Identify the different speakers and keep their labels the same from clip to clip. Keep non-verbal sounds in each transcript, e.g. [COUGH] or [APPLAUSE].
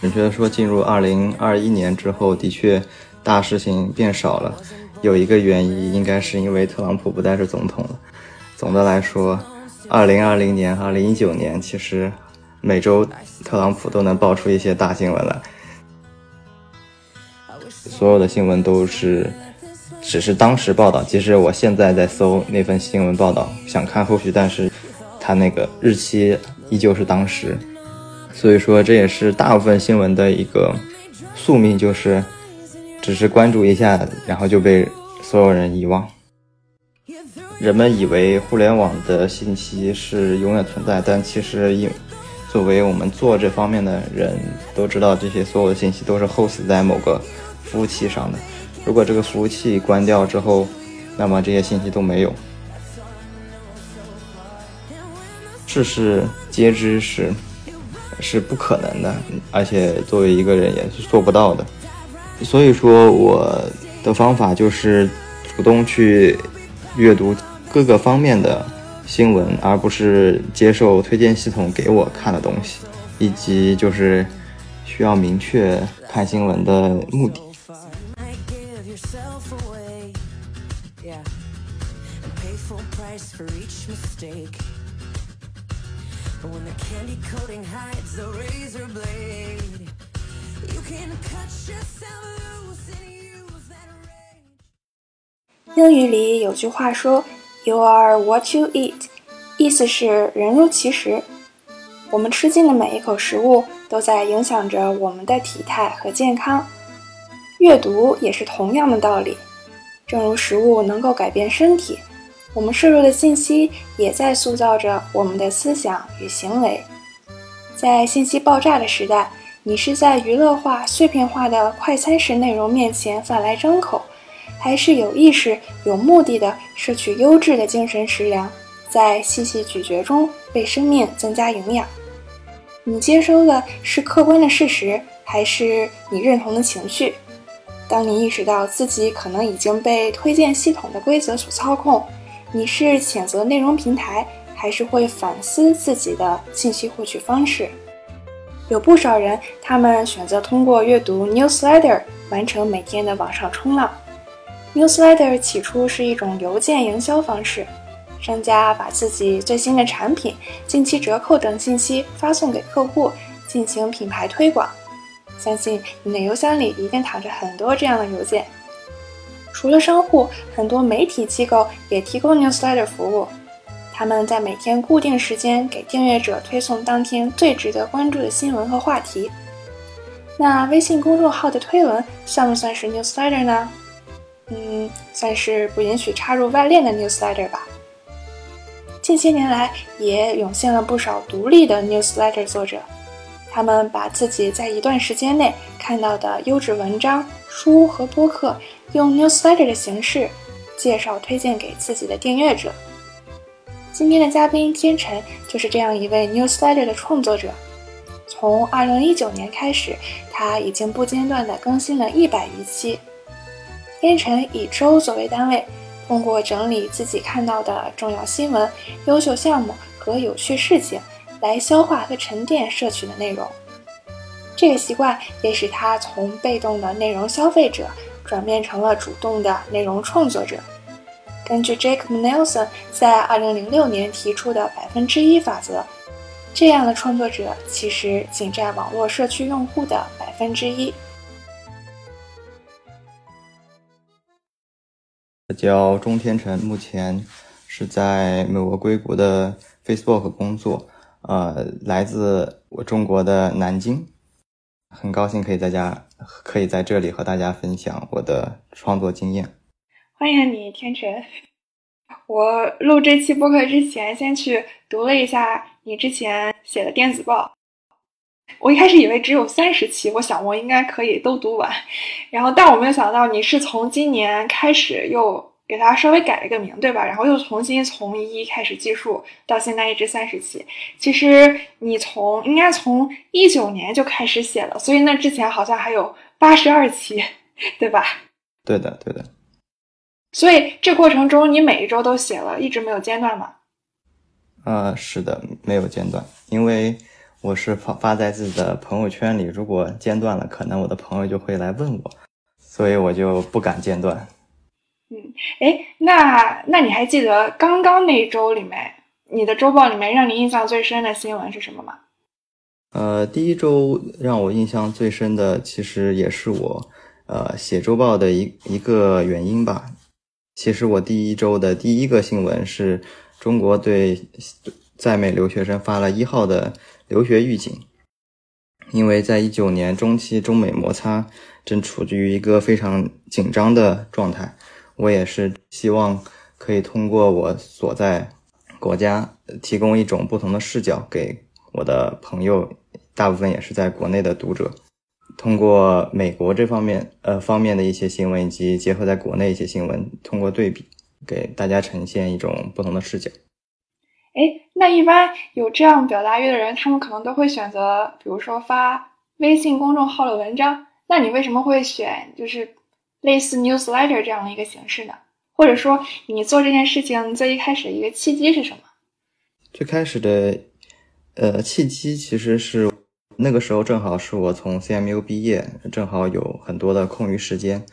Speaker 1: 准确的说，进入二零二一年之后，的确大事情变少了。有一个原因，应该是因为特朗普不再是总统了。总的来说，二零二零年、二零一九年，其实每周特朗普都能爆出一些大新闻来。所有的新闻都是只是当时报道，即使我现在在搜那份新闻报道，想看后续，但是它那个日期依旧是当时。所以说，这也是大部分新闻的一个宿命，就是只是关注一下，然后就被所有人遗忘。人们以为互联网的信息是永远存在，但其实，因作为我们做这方面的人都知道，这些所有的信息都是 host 在某个服务器上的。如果这个服务器关掉之后，那么这些信息都没有。世事皆知是。是不可能的，而且作为一个人也是做不到的。所以说，我的方法就是主动去阅读各个方面的新闻，而不是接受推荐系统给我看的东西，以及就是需要明确看新闻的目的。
Speaker 2: yeah，pay full price for each mistake when the candy coating hides the razor blade you can cut yourself loose and use that rage
Speaker 3: 英语里有句话说 you are what you eat 意思是人如其实我们吃进的每一口食物都在影响着我们的体态和健康。阅读也是同样的道理，正如食物能够改变身体，我们摄入的信息也在塑造着我们的思想与行为。在信息爆炸的时代，你是在娱乐化、碎片化的快餐式内容面前饭来张口，还是有意识、有目的的摄取优质的精神食粮，在细细咀嚼中为生命增加营养？你接收的是客观的事实，还是你认同的情绪？当你意识到自己可能已经被推荐系统的规则所操控，你是谴责内容平台？还是会反思自己的信息获取方式。有不少人，他们选择通过阅读 newsletter 完成每天的网上冲浪。newsletter 起初是一种邮件营销方式，商家把自己最新的产品、近期折扣等信息发送给客户，进行品牌推广。相信你的邮箱里一定躺着很多这样的邮件。除了商户，很多媒体机构也提供 newsletter 服务。他们在每天固定时间给订阅者推送当天最值得关注的新闻和话题。那微信公众号的推文算不算是 newsletter 呢？嗯，算是不允许插入外链的 newsletter 吧。近些年来，也涌现了不少独立的 newsletter 作者，他们把自己在一段时间内看到的优质文章、书和播客，用 newsletter 的形式介绍推荐给自己的订阅者。今天的嘉宾天辰就是这样一位 newsletter 的创作者。从2019年开始，他已经不间断地更新了一百余期。天辰以周作为单位，通过整理自己看到的重要新闻、优秀项目和有趣事情，来消化和沉淀摄取的内容。这个习惯也使他从被动的内容消费者，转变成了主动的内容创作者。根据 Jacob Nelson 在2006年提出的百分之一法则，这样的创作者其实仅占网络社区用户的百分之一。
Speaker 1: 叫钟天成，目前是在美国硅谷的 Facebook 工作，呃，来自我中国的南京，很高兴可以在家，可以在这里和大家分享我的创作经验。
Speaker 3: 欢迎你，天辰。我录这期播客之前，先去读了一下你之前写的电子报。我一开始以为只有三十期，我想我应该可以都读完。然后，但我没有想到你是从今年开始又给它稍微改了个名，对吧？然后又重新从一开始计数，到现在一直三十期。其实你从应该从一九年就开始写了，所以那之前好像还有八十二期，对吧？
Speaker 1: 对的，对的。
Speaker 3: 所以这过程中，你每一周都写了，一直没有间断吗？
Speaker 1: 呃，是的，没有间断，因为我是发发在自己的朋友圈里，如果间断了，可能我的朋友就会来问我，所以我就不敢间断。
Speaker 3: 嗯，哎，那那你还记得刚刚那一周里面，你的周报里面让你印象最深的新闻是什么吗？
Speaker 1: 呃，第一周让我印象最深的，其实也是我呃写周报的一一个原因吧。其实我第一周的第一个新闻是中国对在美留学生发了一号的。留学预警，因为在一九年中期，中美摩擦正处于一个非常紧张的状态。我也是希望可以通过我所在国家提供一种不同的视角给我的朋友，大部分也是在国内的读者，通过美国这方面呃方面的一些新闻，以及结合在国内一些新闻，通过对比给大家呈现一种不同的视角。
Speaker 3: 哎，那一般有这样表达欲的人，他们可能都会选择，比如说发微信公众号的文章。那你为什么会选就是类似 newsletter 这样的一个形式呢？或者说，你做这件事情最一开始的一个契机是什么？
Speaker 1: 最开始的呃契机其实是那个时候正好是我从 CMU 毕业，正好有很多的空余时间。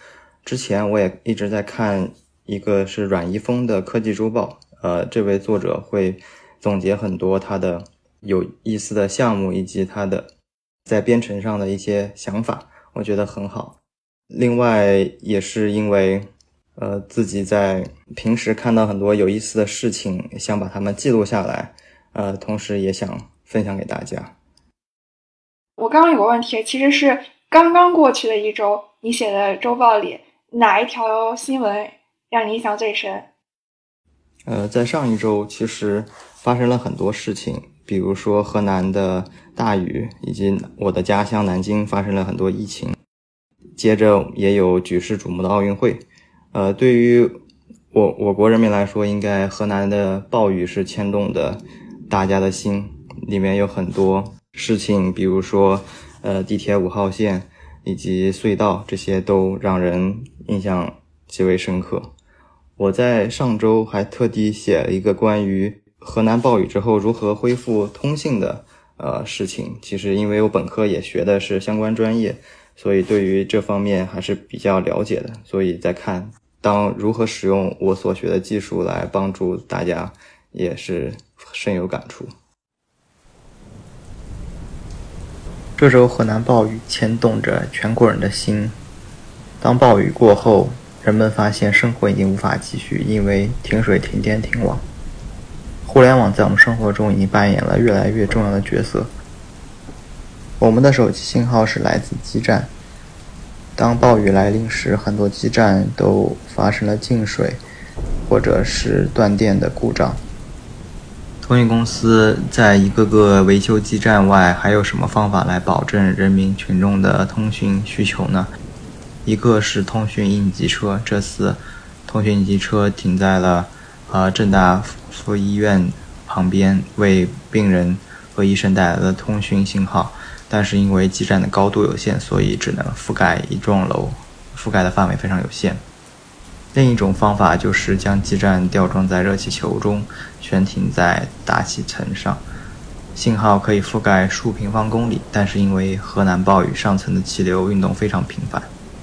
Speaker 1: 之前我也一直在看一个是阮一峰的科技周报。呃，这位作者会总结很多他的有意思的项目，以及他的在编程上的一些想法，我觉得很好。另外，也是因为呃自己在平时看到很多有意思的事情，想把它们记录下来，呃，同时也想分享给大家。
Speaker 3: 我刚刚有个问题，其实是刚刚过去的一周，你写的周报里哪一条新闻让你印象最深？
Speaker 1: 呃，在上一周其实发生了很多事情，比如说河南的大雨，以及我的家乡南京发生了很多疫情。接着也有举世瞩目的奥运会。呃，对于我我国人民来说，应该河南的暴雨是牵动的大家的心，里面有很多事情，比如说呃地铁五号线以及隧道，这些都让人印象极为深刻。我在上周还特地写了一个关于河南暴雨之后如何恢复通信的呃事情。其实因为我本科也学的是相关专业，所以对于这方面还是比较了解的。所以在看当如何使用我所学的技术来帮助大家，也是深有感触。这周河南暴雨牵动着全国人的心。当暴雨过后。人们发现生活已经无法继续，因为停水、停电、停网。互联网在我们生活中已经扮演了越来越重要的角色。我们的手机信号是来自基站。当暴雨来临时，很多基站都发生了进水，或者是断电的故障。通讯公司在一个个维修基站外，还有什么方法来保证人民群众的通讯需求呢？一个是通讯应急车，这次通讯应急车停在了呃正大附医院旁边，为病人和医生带来了通讯信号。但是因为基站的高度有限，所以只能覆盖一幢楼，覆盖的范围非常有限。另一种方法就是将基站吊装在热气球中，悬停在大气层上，信号可以覆盖数平方公里。但是因为河南暴雨，上层的气流运动非常频繁。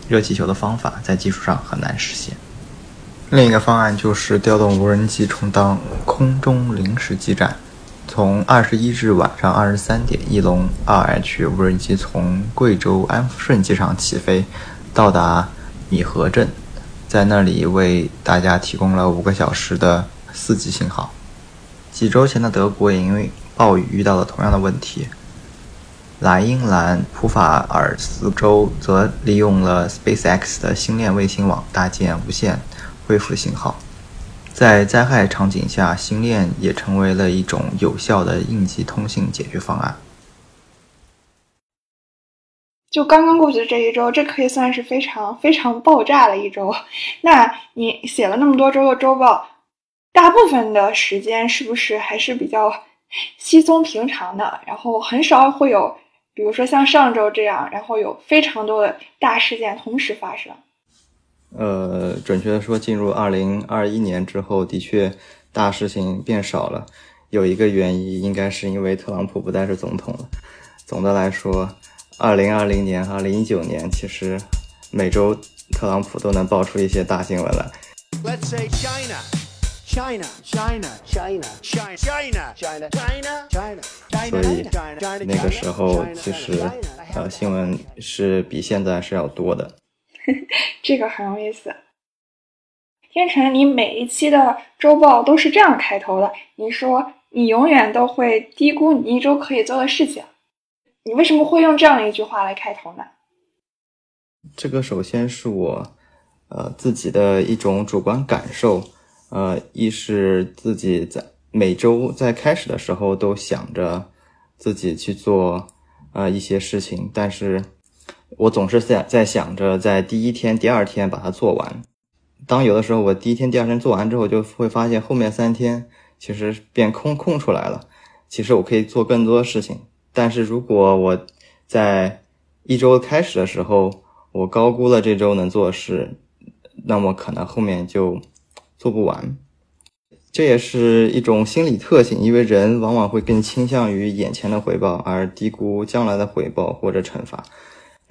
Speaker 1: 热气球的方法在技术上很难实现。另一个方案就是调动无人机充当空中临时基站。从二十一日晚上二十三点，翼龙二 H 无人机从贵州安顺机场起飞，到达米河镇，在那里为大家提供了五个小时的四 G 信号。几周前的德国也因为暴雨遇到了同样的问题。莱茵兰普法尔斯州则利用了 SpaceX 的星链卫星网搭建无线恢复信号。在灾害场景下，星链也成为了一种有效的应急通信解决方案。
Speaker 3: 就刚刚过去的这一周，这可以算是非常非常爆炸的一周。[LAUGHS] 那你写了那么多周的周报，大部分的时间是不是还是比较稀松平常的？然后很少会有。比如说像上周这样，然后有非常多的大事件同时发生。
Speaker 1: 呃，准确的说，进入二零二一年之后，的确大事情变少了，有一个原因，应该是因为特朗普不再是总统了。总的来说，二零二零年、二零一九年，其实每周特朗普都能爆出一些大新闻来。Let's say China, China, China, China, China, China, China, China, China. 所以那个时候其实呃新闻是比现在是要多的。[LAUGHS]
Speaker 3: 这个很有意思。天成，你每一期的周报都是这样开头的。你说你永远都会低估你一周可以做的事情，你为什么会用这样一句话来开头呢？
Speaker 1: 这个首先是我呃自己的一种主观感受，呃，一是自己在每周在开始的时候都想着自己去做呃一些事情，但是我总是在在想着在第一天、第二天把它做完。当有的时候我第一天、第二天做完之后，就会发现后面三天其实变空空出来了。其实我可以做更多的事情，但是如果我在一周开始的时候，我高估了这周能做的事，那么可能后面就做不完。这也是一种心理特性，因为人往往会更倾向于眼前的回报，而低估将来的回报或者惩罚。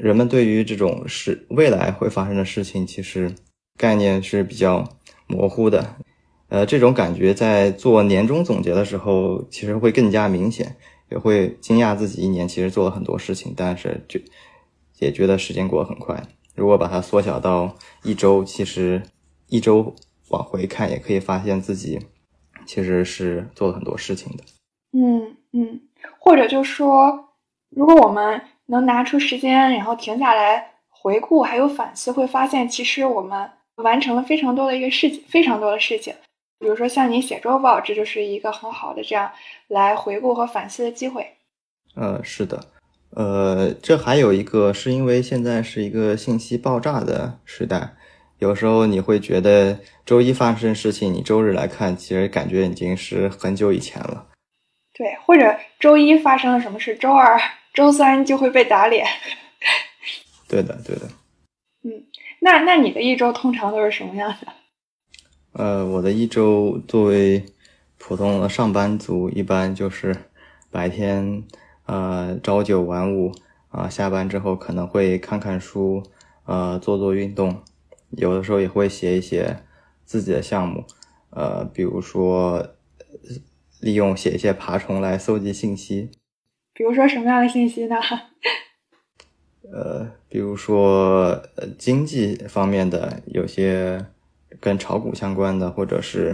Speaker 1: 人们对于这种事未来会发生的事情，其实。概念是比较模糊的，呃，这种感觉在做年终总结的时候，其实会更加明显，也会惊讶自己一年其实做了很多事情，但是就也觉得时间过得很快。如果把它缩小到一周，其实一周往回看，也可以发现自己其实是做了很多事情的。
Speaker 3: 嗯嗯，或者就说，如果我们能拿出时间，然后停下来回顾还有反思，会发现其实我们。完成了非常多的一个事情，非常多的事情，比如说像你写周报，这就是一个很好的这样来回顾和反思的机会。
Speaker 1: 呃，是的，呃，这还有一个是因为现在是一个信息爆炸的时代，有时候你会觉得周一发生事情，你周日来看，其实感觉已经是很久以前了。
Speaker 3: 对，或者周一发生了什么事，周二、周三就会被打脸。[LAUGHS]
Speaker 1: 对的，对的。
Speaker 3: 嗯。那那你的一周通常都是什么样的？
Speaker 1: 呃，我的一周作为普通的上班族，一般就是白天呃朝九晚五啊，下班之后可能会看看书，呃做做运动，有的时候也会写一写自己的项目，呃，比如说利用写一些爬虫来搜集信息。
Speaker 3: 比如说什么样的信息呢？[LAUGHS]
Speaker 1: 呃，比如说呃经济方面的，有些跟炒股相关的，或者是，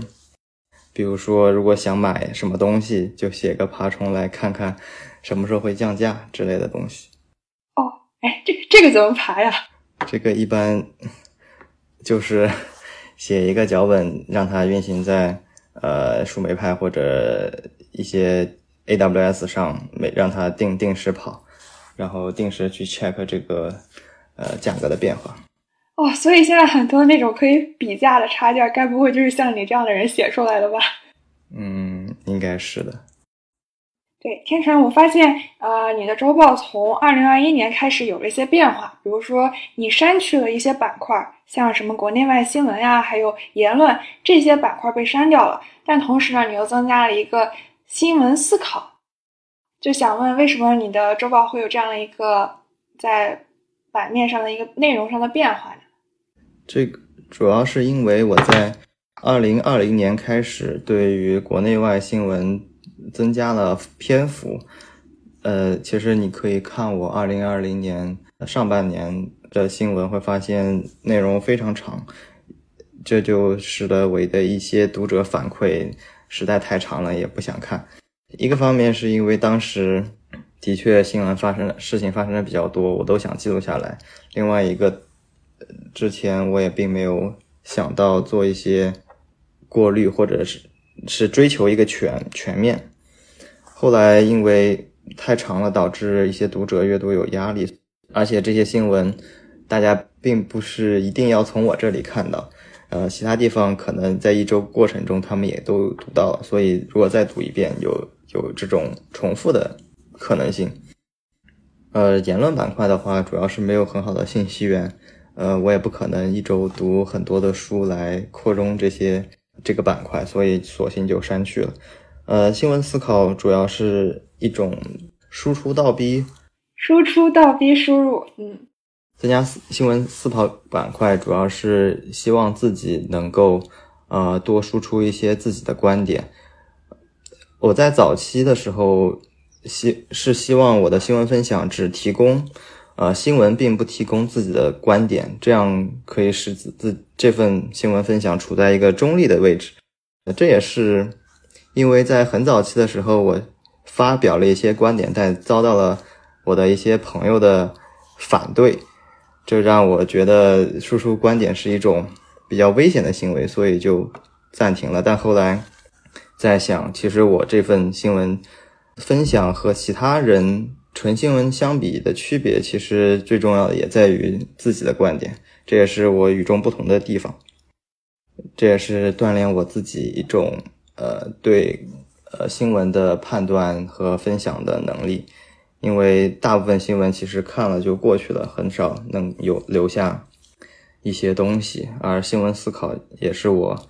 Speaker 1: 比如说如果想买什么东西，就写个爬虫来看看什么时候会降价之类的东西。
Speaker 3: 哦，哎，这这个怎么爬呀？[LAUGHS]
Speaker 1: 这个一般就是 [LAUGHS] 写一个脚本，让它运行在呃树莓派或者一些 AWS 上，每让它定定时跑。然后定时去 check 这个呃价格的变化。
Speaker 3: 哦，所以现在很多那种可以比价的插件，该不会就是像你这样的人写出来的吧？
Speaker 1: 嗯，应该是的。
Speaker 3: 对，天成，我发现呃，你的周报从二零二一年开始有了一些变化，比如说你删去了一些板块，像什么国内外新闻呀，还有言论这些板块被删掉了，但同时呢，你又增加了一个新闻思考。就想问，为什么你的周报会有这样的一个在版面上的一个内容上的变化呢？
Speaker 1: 这个主要是因为我在二零二零年开始对于国内外新闻增加了篇幅。呃，其实你可以看我二零二零年上半年的新闻，会发现内容非常长，这就使得我的一些读者反馈实在太长了，也不想看。一个方面是因为当时的确新闻发生的事情发生的比较多，我都想记录下来。另外一个，之前我也并没有想到做一些过滤，或者是是追求一个全全面。后来因为太长了，导致一些读者阅读有压力，而且这些新闻大家并不是一定要从我这里看到。呃，其他地方可能在一周过程中，他们也都读到了，所以如果再读一遍，有有这种重复的可能性。呃，言论板块的话，主要是没有很好的信息源，呃，我也不可能一周读很多的书来扩充这些这个板块，所以索性就删去了。呃，新闻思考主要是一种输出倒逼，
Speaker 3: 输出倒逼输入，嗯，
Speaker 1: 增加新闻思考板块，主要是希望自己能够呃多输出一些自己的观点。我在早期的时候希是希望我的新闻分享只提供呃新闻，并不提供自己的观点，这样可以使自自这份新闻分享处在一个中立的位置。这也是。因为在很早期的时候，我发表了一些观点，但遭到了我的一些朋友的反对，这让我觉得输出观点是一种比较危险的行为，所以就暂停了。但后来在想，其实我这份新闻分享和其他人纯新闻相比的区别，其实最重要的也在于自己的观点，这也是我与众不同的地方，这也是锻炼我自己一种。呃，对，呃，新闻的判断和分享的能力，因为大部分新闻其实看了就过去了，很少能有留下一些东西。而新闻思考也是我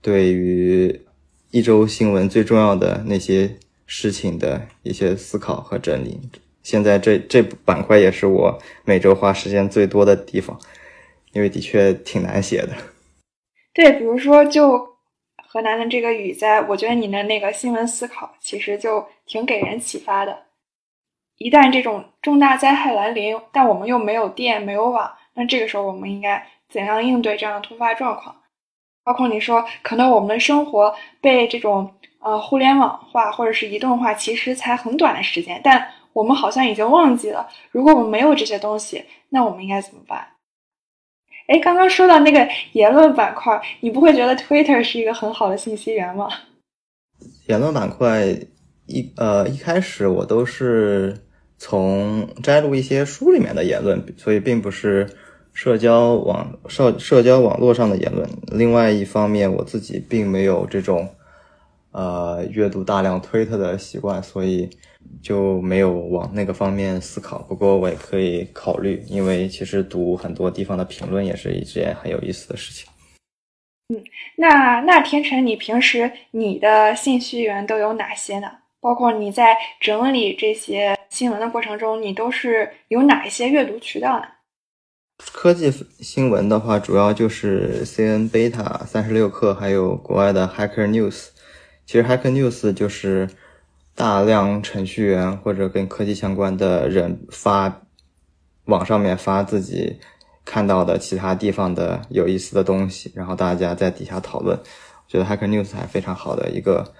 Speaker 1: 对于一周新闻最重要的那些事情的一些思考和整理。现在这这板块也是我每周花时间最多的地方，因为的确挺难写的。
Speaker 3: 对，比如说就。河南的这个雨灾，我觉得你的那个新闻思考其实就挺给人启发的。一旦这种重大灾害来临，但我们又没有电、没有网，那这个时候我们应该怎样应对这样的突发状况？包括你说，可能我们的生活被这种呃互联网化或者是移动化，其实才很短的时间，但我们好像已经忘记了，如果我们没有这些东西，那我们应该怎么办？哎，刚刚说到那个言论板块，你不会觉得 Twitter 是一个很好的信息源吗？
Speaker 1: 言论板块一呃一开始我都是从摘录一些书里面的言论，所以并不是社交网社社交网络上的言论。另外一方面，我自己并没有这种呃阅读大量推特的习惯，所以。就没有往那个方面思考，不过我也可以考虑，因为其实读很多地方的评论也是一件很有意思的事情。
Speaker 3: 嗯，那那天成，你平时你的信息源都有哪些呢？包括你在整理这些新闻的过程中，你都是有哪一些阅读渠道呢？
Speaker 1: 科技新闻的话，主要就是 C N Beta、三十六氪，还有国外的 Hacker News。其实 Hacker News 就是。大量程序员或者跟科技相关的人发网上面发自己看到的其他地方的有意思的东西，然后大家在底下讨论。我觉得 Hacker News 还非常好的一个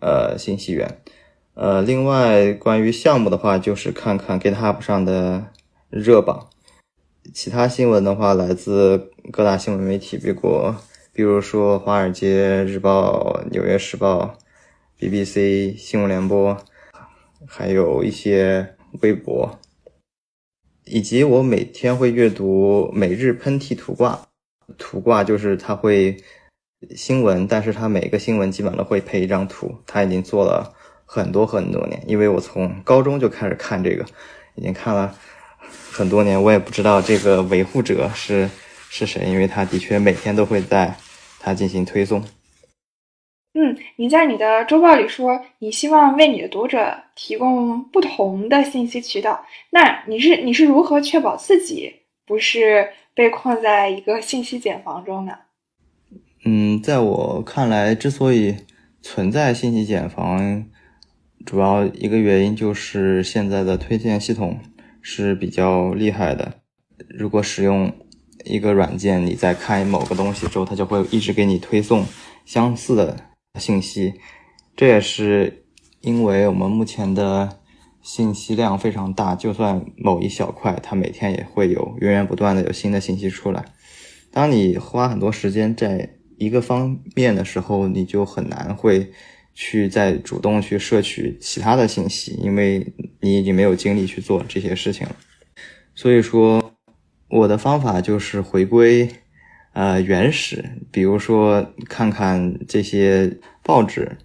Speaker 1: 呃信息源。呃，另外关于项目的话，就是看看 GitHub 上的热榜。其他新闻的话，来自各大新闻媒体，比如比如说《华尔街日报》《纽约时报》。BBC 新闻联播，还有一些微博，以及我每天会阅读《每日喷嚏图挂》。图挂就是它会新闻，但是它每个新闻基本上都会配一张图。它已经做了很多很多年，因为我从高中就开始看这个，已经看了很多年。我也不知道这个维护者是是谁，因为他的确每天都会在它进行推送。
Speaker 3: 嗯，你在你的周报里说，你希望为你的读者提供不同的信息渠道。那你是你是如何确保自己不是被困在一个信息茧房中呢？
Speaker 1: 嗯，在我看来，之所以存在信息茧房，主要一个原因就是现在的推荐系统是比较厉害的。如果使用一个软件，你在看某个东西之后，它就会一直给你推送相似的。信息，这也是因为我们目前的信息量非常大，就算某一小块，它每天也会有源源不断的有新的信息出来。当你花很多时间在一个方面的时候，你就很难会去再主动去摄取其他的信息，因为你已经没有精力去做这些事情了。所以说，我的方法就是回归。呃，原始，比如说看看这些报纸，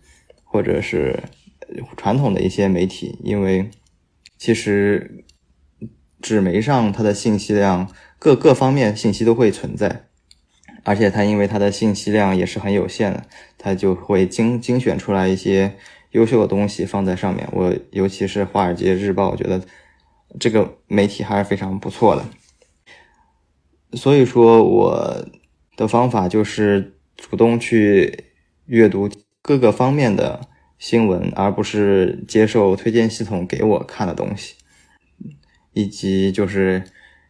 Speaker 1: 或者是传统的一些媒体，因为其实纸媒上它的信息量各各方面信息都会存在，而且它因为它的信息量也是很有限的，它就会精精选出来一些优秀的东西放在上面。我尤其是《华尔街日报》，我觉得这个媒体还是非常不错的。所以说，我的方法就是主动去阅读各个方面的新闻，而不是接受推荐系统给我看的东西，以及就是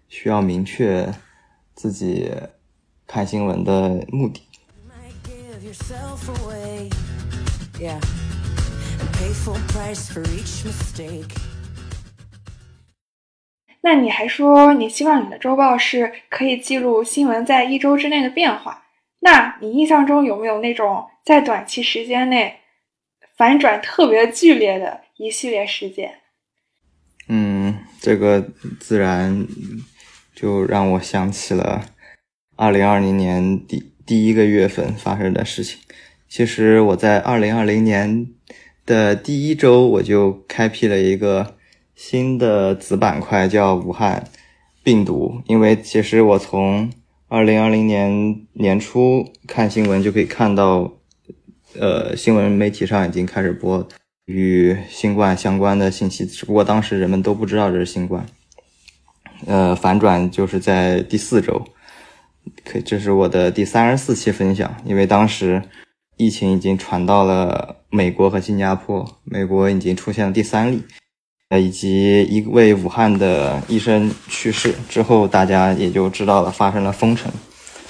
Speaker 1: 需要明确自己。看新闻的目的。
Speaker 3: 那你还说你希望你的周报是可以记录新闻在一周之内的变化？那你印象中有没有那种在短期时间内反转特别剧烈的一系列事件？
Speaker 1: 嗯，这个自然就让我想起了。二零二零年第第一个月份发生的事情，其实我在二零二零年的第一周我就开辟了一个新的子板块，叫武汉病毒。因为其实我从二零二零年年初看新闻就可以看到，呃，新闻媒体上已经开始播与新冠相关的信息，只不过当时人们都不知道这是新冠。呃，反转就是在第四周。可，这是我的第三十四期分享。因为当时疫情已经传到了美国和新加坡，美国已经出现了第三例，呃，以及一位武汉的医生去世之后，大家也就知道了发生了封城，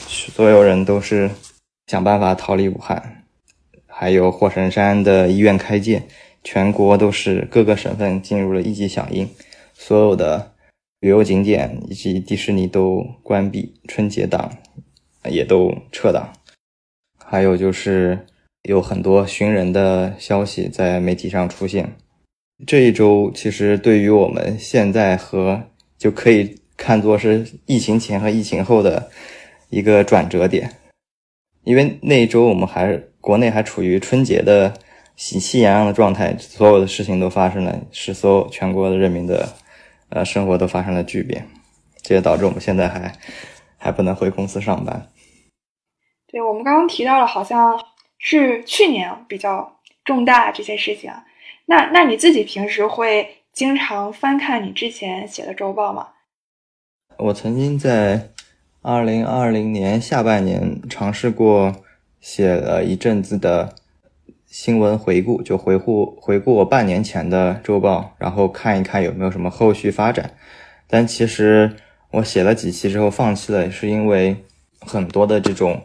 Speaker 1: 所有人都是想办法逃离武汉。还有火神山的医院开建，全国都是各个省份进入了一级响应，所有的。旅游景点以及迪士尼都关闭，春节档也都撤档。还有就是有很多寻人的消息在媒体上出现。这一周其实对于我们现在和就可以看作是疫情前和疫情后的一个转折点，因为那一周我们还国内还处于春节的喜气洋洋的状态，所有的事情都发生了，是所有全国的人民的。呃，生活都发生了巨变，这也导致我们现在还还不能回公司上班。
Speaker 3: 对我们刚刚提到了，好像是去年比较重大这些事情。那那你自己平时会经常翻看你之前写的周报吗？
Speaker 1: 我曾经在二零二零年下半年尝试过写了一阵子的。新闻回顾就回顾回顾我半年前的周报，然后看一看有没有什么后续发展。但其实我写了几期之后放弃了，是因为很多的这种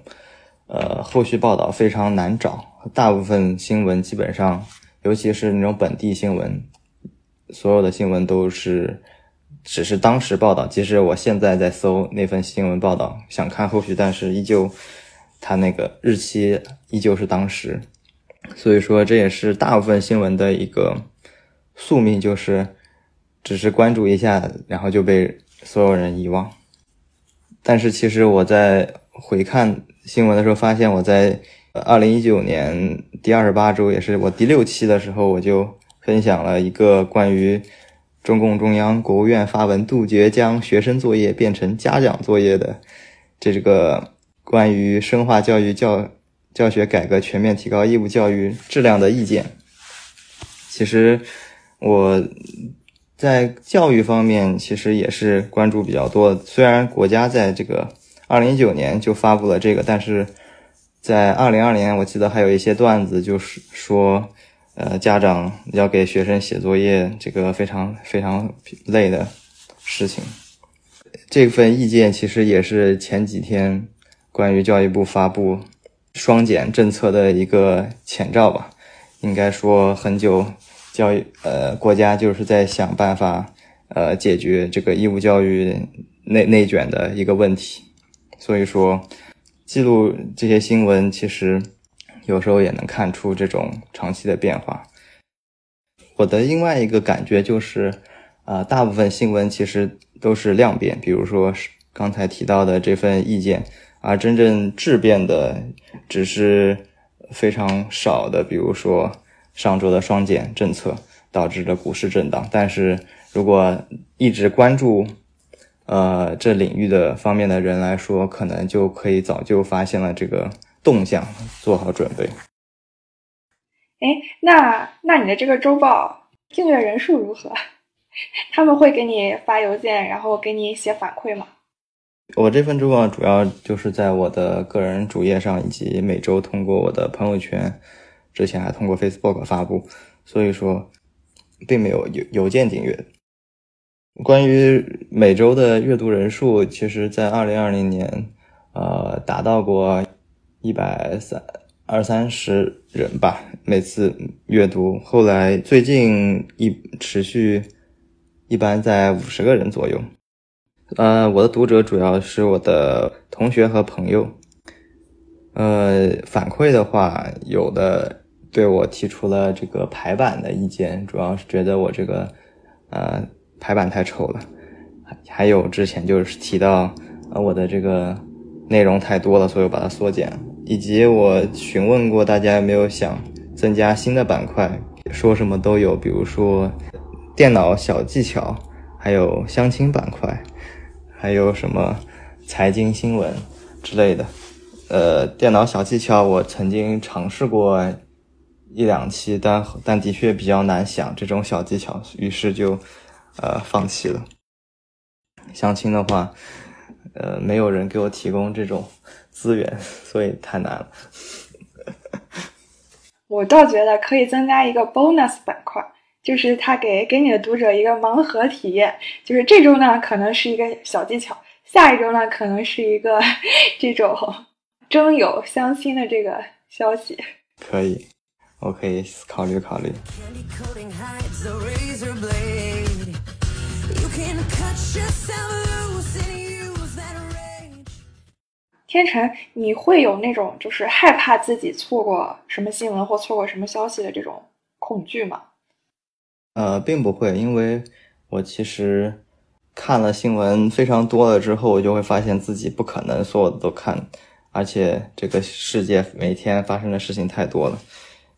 Speaker 1: 呃后续报道非常难找，大部分新闻基本上，尤其是那种本地新闻，所有的新闻都是只是当时报道。即使我现在在搜那份新闻报道，想看后续，但是依旧它那个日期依旧是当时。所以说，这也是大部分新闻的一个宿命，就是只是关注一下，然后就被所有人遗忘。但是，其实我在回看新闻的时候，发现我在二零一九年第二十八周，也是我第六期的时候，我就分享了一个关于中共中央、国务院发文杜绝将学生作业变成家长作业的这个关于深化教育教。教学改革、全面提高义务教育质量的意见。其实我在教育方面其实也是关注比较多的。虽然国家在这个二零一九年就发布了这个，但是在二零二年，我记得还有一些段子，就是说，呃，家长要给学生写作业，这个非常非常累的事情。这份意见其实也是前几天关于教育部发布。双减政策的一个前兆吧，应该说很久，教育呃国家就是在想办法呃解决这个义务教育内内卷的一个问题，所以说记录这些新闻，其实有时候也能看出这种长期的变化。我的另外一个感觉就是，啊，大部分新闻其实都是量变，比如说刚才提到的这份意见。而真正质变的只是非常少的，比如说上周的双减政策导致的股市震荡。但是如果一直关注呃这领域的方面的人来说，可能就可以早就发现了这个动向，做好准备。
Speaker 3: 哎，那那你的这个周报订阅人数如何？[LAUGHS] 他们会给你发邮件，然后给你写反馈吗？
Speaker 1: 我这份周报主要就是在我的个人主页上，以及每周通过我的朋友圈，之前还通过 Facebook 发布，所以说并没有邮邮件订阅。关于每周的阅读人数，其实在二零二零年，呃，达到过一百三二三十人吧，每次阅读。后来最近一持续一般在五十个人左右。呃，我的读者主要是我的同学和朋友。呃，反馈的话，有的对我提出了这个排版的意见，主要是觉得我这个呃排版太丑了。还有之前就是提到呃我的这个内容太多了，所以我把它缩减。以及我询问过大家有没有想增加新的板块，说什么都有，比如说电脑小技巧，还有相亲板块。还有什么财经新闻之类的，呃，电脑小技巧我曾经尝试过一两期，但但的确比较难想这种小技巧，于是就呃放弃了。相亲的话，呃，没有人给我提供这种资源，所以太难了。[LAUGHS]
Speaker 3: 我倒觉得可以增加一个 bonus 板块。就是他给给你的读者一个盲盒体验，就是这周呢可能是一个小技巧，下一周呢可能是一个 [LAUGHS] 这种 [LAUGHS] 征友相亲的这个消息。
Speaker 1: 可以，我可以考虑考虑。
Speaker 3: 天成，你会有那种就是害怕自己错过什么新闻或错过什么消息的这种恐惧吗？
Speaker 1: 呃，并不会，因为我其实看了新闻非常多了之后，我就会发现自己不可能所有的都看，而且这个世界每天发生的事情太多了。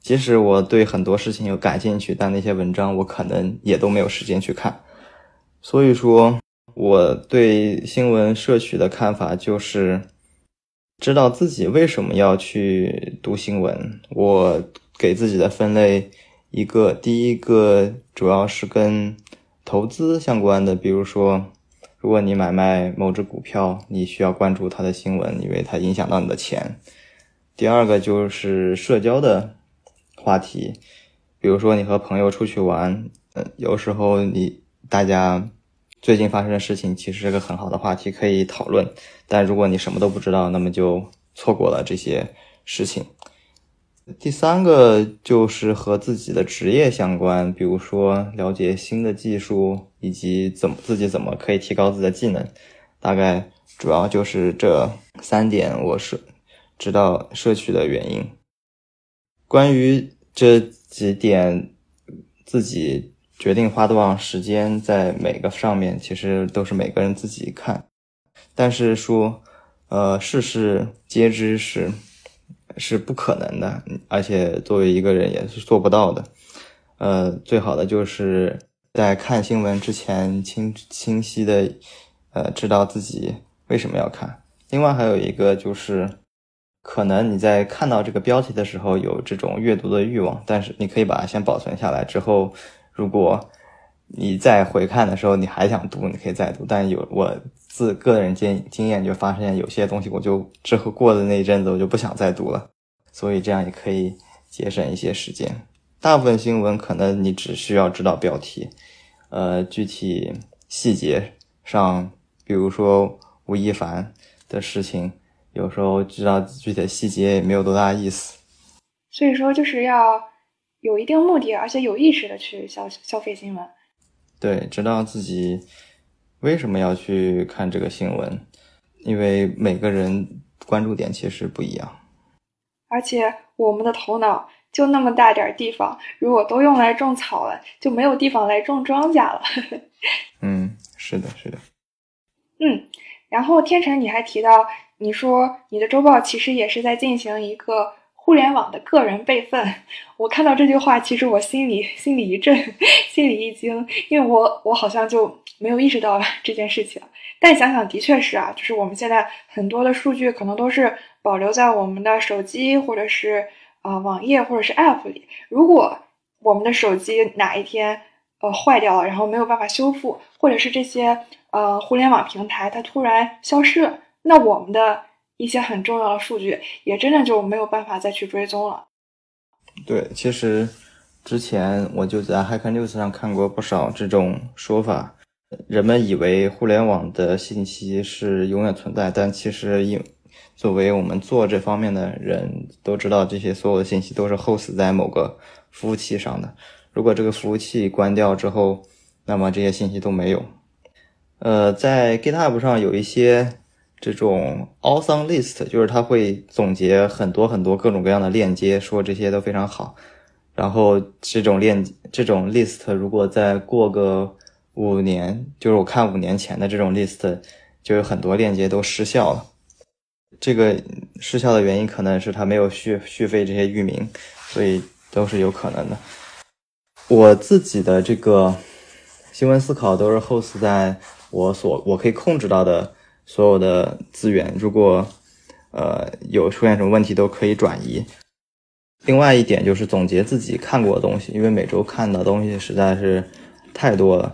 Speaker 1: 即使我对很多事情有感兴趣，但那些文章我可能也都没有时间去看。所以说，我对新闻摄取的看法就是，知道自己为什么要去读新闻。我给自己的分类。一个第一个主要是跟投资相关的，比如说，如果你买卖某只股票，你需要关注它的新闻，因为它影响到你的钱。第二个就是社交的话题，比如说你和朋友出去玩，嗯，有时候你大家最近发生的事情其实是个很好的话题可以讨论，但如果你什么都不知道，那么就错过了这些事情。第三个就是和自己的职业相关，比如说了解新的技术，以及怎么自己怎么可以提高自己的技能。大概主要就是这三点，我是知道摄取的原因。关于这几点，自己决定花多少时间在每个上面，其实都是每个人自己看。但是说，呃，事事皆知是。是不可能的，而且作为一个人也是做不到的。呃，最好的就是在看新闻之前清清晰的，呃，知道自己为什么要看。另外还有一个就是，可能你在看到这个标题的时候有这种阅读的欲望，但是你可以把它先保存下来，之后如果你再回看的时候你还想读，你可以再读。但有我。自个人经经验就发现，有些东西我就之后过的那一阵子，我就不想再读了，所以这样也可以节省一些时间。大部分新闻可能你只需要知道标题，呃，具体细节上，比如说吴亦凡的事情，有时候知道具体的细节也没有多大意思。
Speaker 3: 所以说，就是要有一定目的，而且有意识的去消消费新闻。
Speaker 1: 对，知道自己。为什么要去看这个新闻？因为每个人关注点其实不一样，
Speaker 3: 而且我们的头脑就那么大点地方，如果都用来种草了，就没有地方来种庄稼了。[LAUGHS] [LAUGHS]
Speaker 1: 嗯，是的，是的。
Speaker 3: 嗯，然后天成，你还提到，你说你的周报其实也是在进行一个互联网的个人备份。我看到这句话，其实我心里心里一震，[LAUGHS] 心里一惊，因为我我好像就没有意识到这件事情。但想想，的确是啊，就是我们现在很多的数据可能都是保留在我们的手机或者是啊网页或者是 App 里。如果我们的手机哪一天呃坏掉了，然后没有办法修复，或者是这些呃互联网平台它突然消失了，那我们的一些很重要的数据也真的就没有办法再去追踪了。
Speaker 1: 对，其实之前我就在 Hacker News 上看过不少这种说法，人们以为互联网的信息是永远存在，但其实因作为我们做这方面的人都知道，这些所有的信息都是 host 在某个服务器上的。如果这个服务器关掉之后，那么这些信息都没有。呃，在 GitHub 上有一些这种 awesome list，就是它会总结很多很多各种各样的链接，说这些都非常好。然后这种链这种 list 如果再过个五年，就是我看五年前的这种 list，就有很多链接都失效了。这个失效的原因可能是它没有续续费这些域名，所以都是有可能的。我自己的这个新闻思考都是 host 在我所我可以控制到的所有的资源，如果呃有出现什么问题都可以转移。另外一点就是总结自己看过的东西，因为每周看的东西实在是太多了，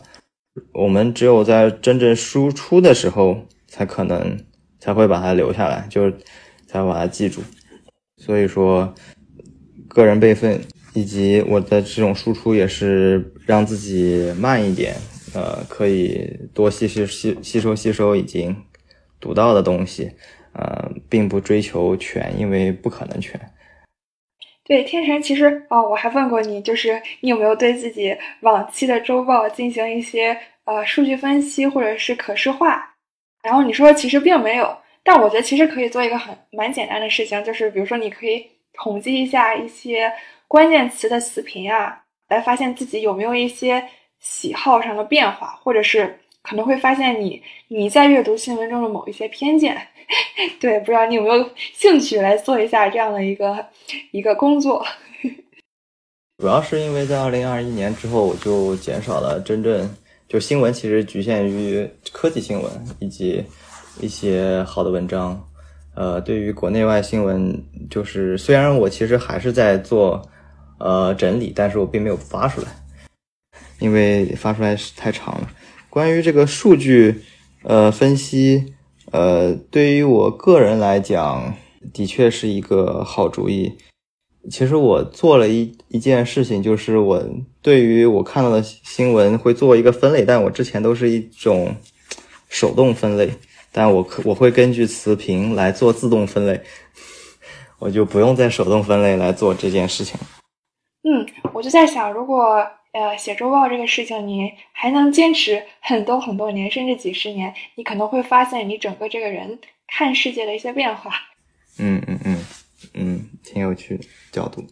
Speaker 1: 我们只有在真正输出的时候才可能才会把它留下来，就是才把它记住。所以说，个人备份。以及我的这种输出也是让自己慢一点，呃，可以多吸吸吸吸收吸收已经读到的东西，呃，并不追求全，因为不可能全。
Speaker 3: 对，天神，其实哦，我还问过你，就是你有没有对自己往期的周报进行一些呃数据分析或者是可视化？然后你说其实并没有，但我觉得其实可以做一个很蛮简单的事情，就是比如说你可以统计一下一些。关键词的词频啊，来发现自己有没有一些喜好上的变化，或者是可能会发现你你在阅读新闻中的某一些偏见。[LAUGHS] 对，不知道你有没有兴趣来做一下这样的一个一个工作？[LAUGHS]
Speaker 1: 主要是因为在二零二一年之后，我就减少了真正就新闻，其实局限于科技新闻以及一些好的文章。呃，对于国内外新闻，就是虽然我其实还是在做。呃，整理，但是我并没有发出来，因为发出来是太长了。关于这个数据，呃，分析，呃，对于我个人来讲，的确是一个好主意。其实我做了一一件事情，就是我对于我看到的新闻会做一个分类，但我之前都是一种手动分类，但我可我会根据词频来做自动分类，[LAUGHS] 我就不用再手动分类来做这件事情。
Speaker 3: 嗯，我就在想，如果呃写周报这个事情你还能坚持很多很多年，甚至几十年，你可能会发现你整个这个人看世界的一些变化。
Speaker 1: 嗯嗯嗯嗯，挺有趣的角度。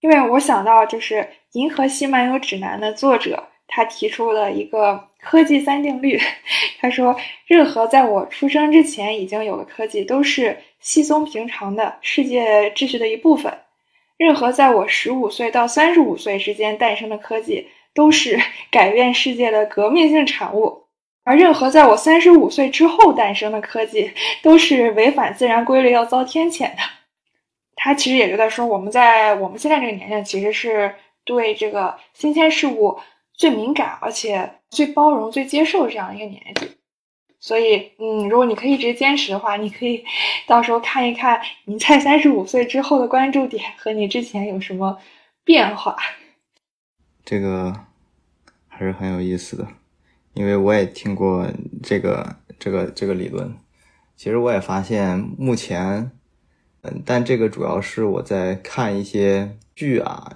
Speaker 3: 因为我想到，就是《银河系漫游指南》的作者，他提出了一个科技三定律。[LAUGHS] 他说，任何在我出生之前已经有的科技，都是稀松平常的世界秩序的一部分。任何在我十五岁到三十五岁之间诞生的科技，都是 [LAUGHS] 改变世界的革命性产物；而任何在我三十五岁之后诞生的科技，都是违反自然规律要遭天谴的。他其实也就在说，我们在我们现在这个年龄，其实是对这个新鲜事物最敏感，而且最包容、最接受这样一个年纪。所以，嗯，如果你可以一直坚持的话，你可以 [LAUGHS] 到时候看一看你在三十五岁之后的关注点和你之前有什么变化。
Speaker 1: 这个还是很有意思的，因为我也听过这个这个这个理论。其实我也发现，目前，嗯，但这个主要是我在看一些剧啊、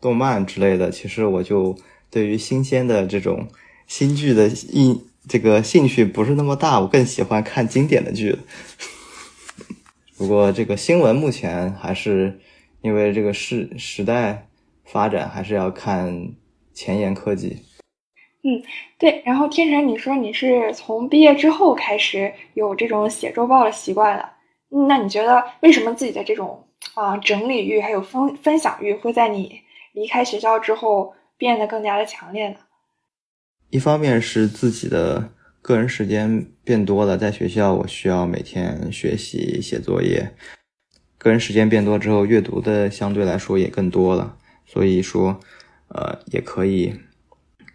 Speaker 1: 动漫之类的。其实我就对于新鲜的这种新剧的印。这个兴趣不是那么大，我更喜欢看经典的剧。[LAUGHS] 不过这个新闻目前还是因为这个时时代发展，还是要看前沿科技。
Speaker 3: 嗯，对。然后天成，你说你是从毕业之后开始有这种写周报的习惯的，那你觉得为什么自己的这种啊整理欲还有分分享欲会在你离开学校之后变得更加的强烈呢？
Speaker 1: 一方面是自己的个人时间变多了，在学校我需要每天学习写作业，个人时间变多之后，阅读的相对来说也更多了，所以说，呃，也可以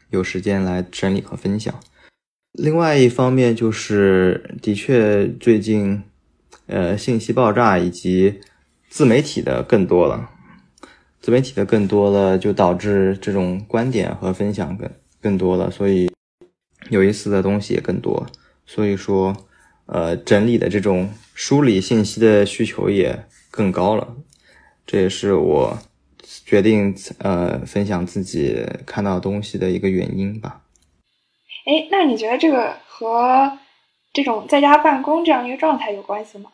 Speaker 1: 有时间来整理和分享。另外一方面就是，的确最近，呃，信息爆炸以及自媒体的更多了，自媒体的更多了，就导致这种观点和分享更。更多了，所以有意思的东西也更多，所以说，呃，整理的这种梳理信息的需求也更高了，这也是我决定呃分享自己看到东西的一个原因吧。
Speaker 3: 哎，那你觉得这个和这种在家办公这样一个状态有关系吗？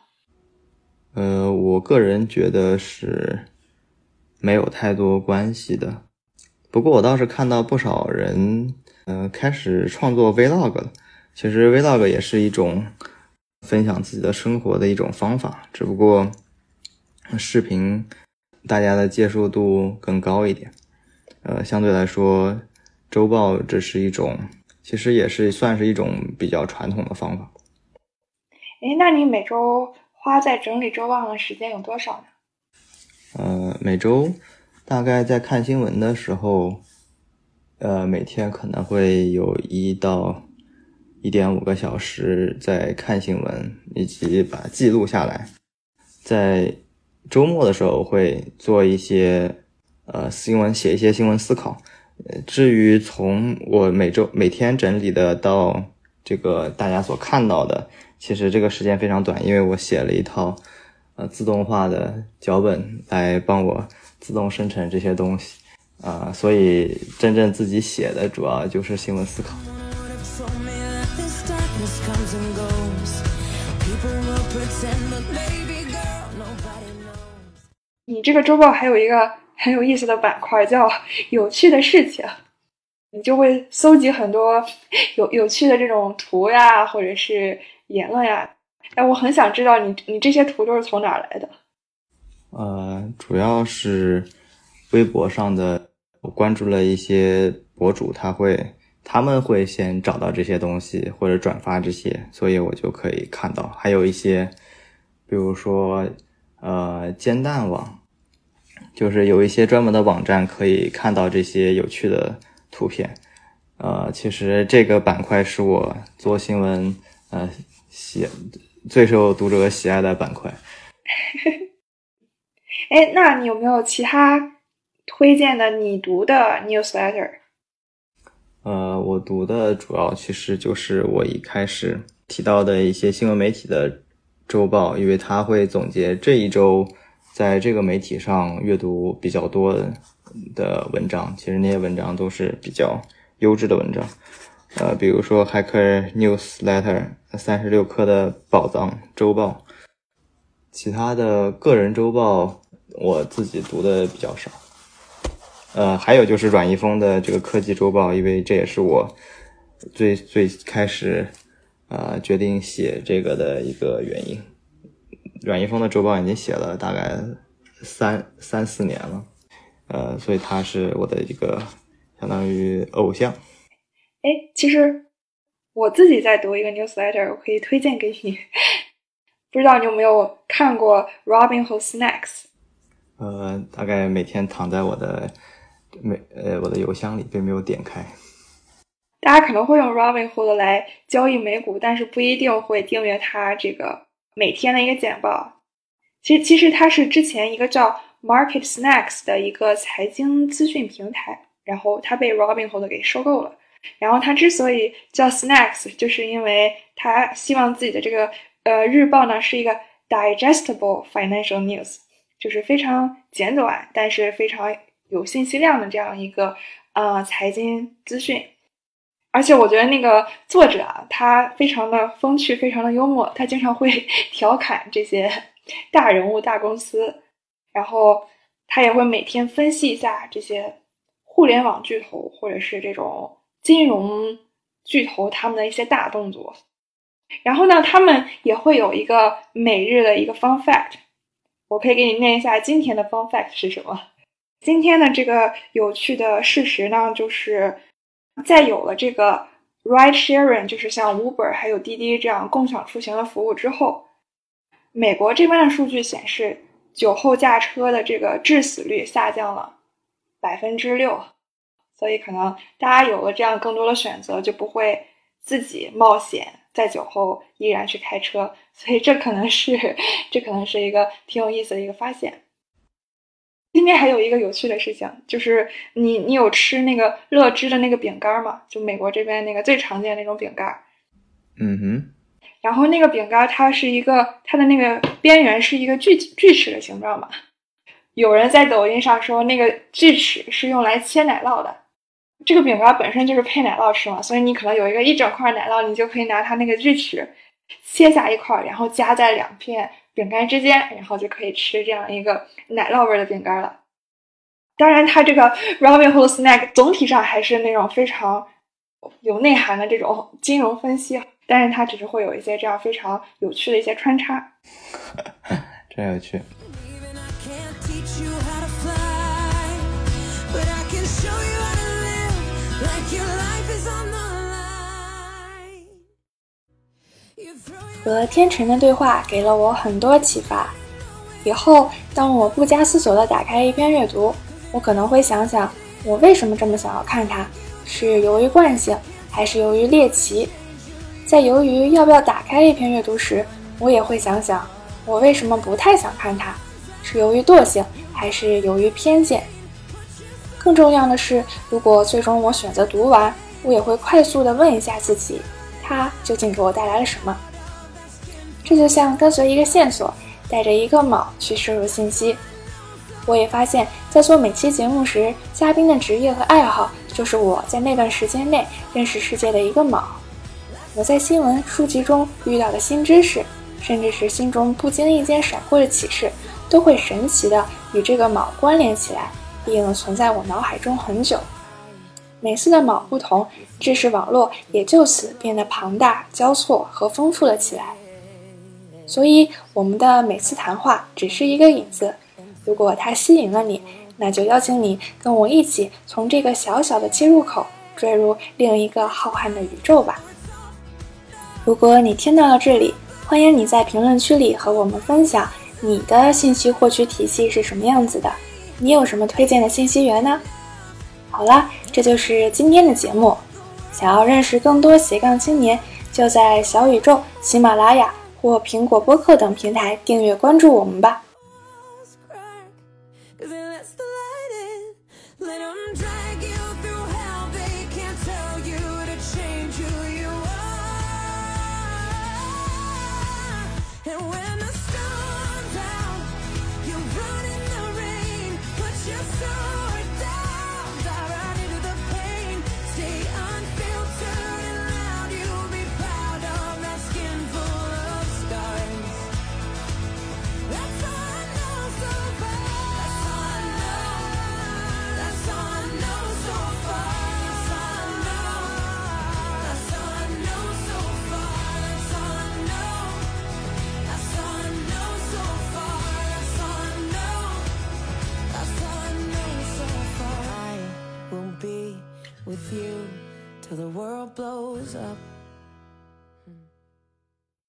Speaker 1: 呃，我个人觉得是没有太多关系的。不过我倒是看到不少人，嗯，开始创作 vlog 了。其实 vlog 也是一种分享自己的生活的一种方法，只不过视频大家的接受度更高一点。呃，相对来说，周报这是一种，其实也是算是一种比较传统的方法。
Speaker 3: 哎，那你每周花在整理周报的时间有多少呢？
Speaker 1: 呃，每周。大概在看新闻的时候，呃，每天可能会有一到一点五个小时在看新闻，以及把记录下来。在周末的时候会做一些呃新闻，写一些新闻思考。至于从我每周每天整理的到这个大家所看到的，其实这个时间非常短，因为我写了一套呃自动化的脚本来帮我。自动生成这些东西，啊，所以真正自己写的主要就是新闻思考。
Speaker 3: 你这个周报还有一个很有意思的板块叫 [LAUGHS] “有趣的事情”，你就会搜集很多 [LAUGHS] 有有趣的这种图呀，或者是言论呀。哎，我很想知道你你这些图都是从哪来的。
Speaker 1: 呃，主要是微博上的，我关注了一些博主，他会他们会先找到这些东西或者转发这些，所以我就可以看到。还有一些，比如说呃煎蛋网，就是有一些专门的网站可以看到这些有趣的图片。呃，其实这个板块是我做新闻呃喜最受读者喜爱的板块。[LAUGHS]
Speaker 3: 哎，那你有没有其他推荐的你读的 newsletter？
Speaker 1: 呃，我读的主要其实就是我一开始提到的一些新闻媒体的周报，因为它会总结这一周在这个媒体上阅读比较多的文章。其实那些文章都是比较优质的文章。呃，比如说 Hacker Newsletter 三十六氪的宝藏周报，其他的个人周报。我自己读的比较少，呃，还有就是阮一峰的这个科技周报，因为这也是我最最开始呃决定写这个的一个原因。阮一峰的周报已经写了大概三三四年了，呃，所以他是我的一个相当于偶像。
Speaker 3: 哎，其实我自己在读一个 newsletter，我可以推荐给你。不知道你有没有看过 Robinhood Snacks？
Speaker 1: 呃，大概每天躺在我的每呃我的邮箱里，并没有点开。
Speaker 3: 大家可能会用 Robinhood 来交易美股，但是不一定会订阅它这个每天的一个简报。其实，其实它是之前一个叫 Market Snacks 的一个财经资讯平台，然后它被 Robinhood 给收购了。然后它之所以叫 Snacks，就是因为它希望自己的这个呃日报呢是一个 digestible financial news。就是非常简短，但是非常有信息量的这样一个呃财经资讯，而且我觉得那个作者啊，他非常的风趣，非常的幽默，他经常会 [LAUGHS] 调侃这些大人物、大公司，然后他也会每天分析一下这些互联网巨头或者是这种金融巨头他们的一些大动作，然后呢，他们也会有一个每日的一个 fun fact。我可以给你念一下今天的 fun fact 是什么。今天的这个有趣的事实呢，就是在有了这个 ride sharing，就是像 Uber 还有滴滴这样共享出行的服务之后，美国这边的数据显示，酒后驾车的这个致死率下降了百分之六。所以可能大家有了这样更多的选择，就不会自己冒险在酒后依然去开车。所以这可能是这可能是一个挺有意思的一个发现。今天还有一个有趣的事情，就是你你有吃那个乐芝的那个饼干吗？就美国这边那个最常见那种饼干。
Speaker 1: 嗯哼。
Speaker 3: 然后那个饼干它是一个它的那个边缘是一个锯锯齿的形状嘛？有人在抖音上说那个锯齿是用来切奶酪的。这个饼干本身就是配奶酪吃嘛，所以你可能有一个一整块奶酪，你就可以拿它那个锯齿切下一块，然后夹在两片饼干之间，然后就可以吃这样一个奶酪味的饼干了。当然，它这个 Robinhood Snack 总体上还是那种非常有内涵的这种金融分析，但是它只是会有一些这样非常有趣的一些穿插。[LAUGHS]
Speaker 1: 真有趣。
Speaker 3: 和天成的对话给了我很多启发。以后当我不加思索地打开一篇阅读，我可能会想想，我为什么这么想要看它？是由于惯性，还是由于猎奇？在犹豫要不要打开一篇阅读时，我也会想想，我为什么不太想看它？是由于惰性，还是由于偏见？更重要的是，如果最终我选择读完，我也会快速地问一下自己。它究竟给我带来了什么？这就像跟随一个线索，带着一个锚去摄入信息。我也发现，在做每期节目时，嘉宾的职业和爱好就是我在那段时间内认识世界的一个锚。我在新闻书籍中遇到的新知识，甚至是心中不经意间闪过的启示，都会神奇的与这个锚关联起来，并存在我脑海中很久。每次的锚不同，知识网络也就此变得庞大、交错和丰富了起来。所以，我们的每次谈话只是一个影子。如果它吸引了你，那就邀请你跟我一起从这个小小的切入口坠入另一个浩瀚的宇宙吧。如果你听到了这里，欢迎你在评论区里和我们分享你的信息获取体系是什么样子的。你有什么推荐的信息源呢？好了，这就是今天的节目。想要认识更多斜杠青年，就在小宇宙、喜马拉雅或苹果播客等平台订阅关注我们吧。With you till the world blows up.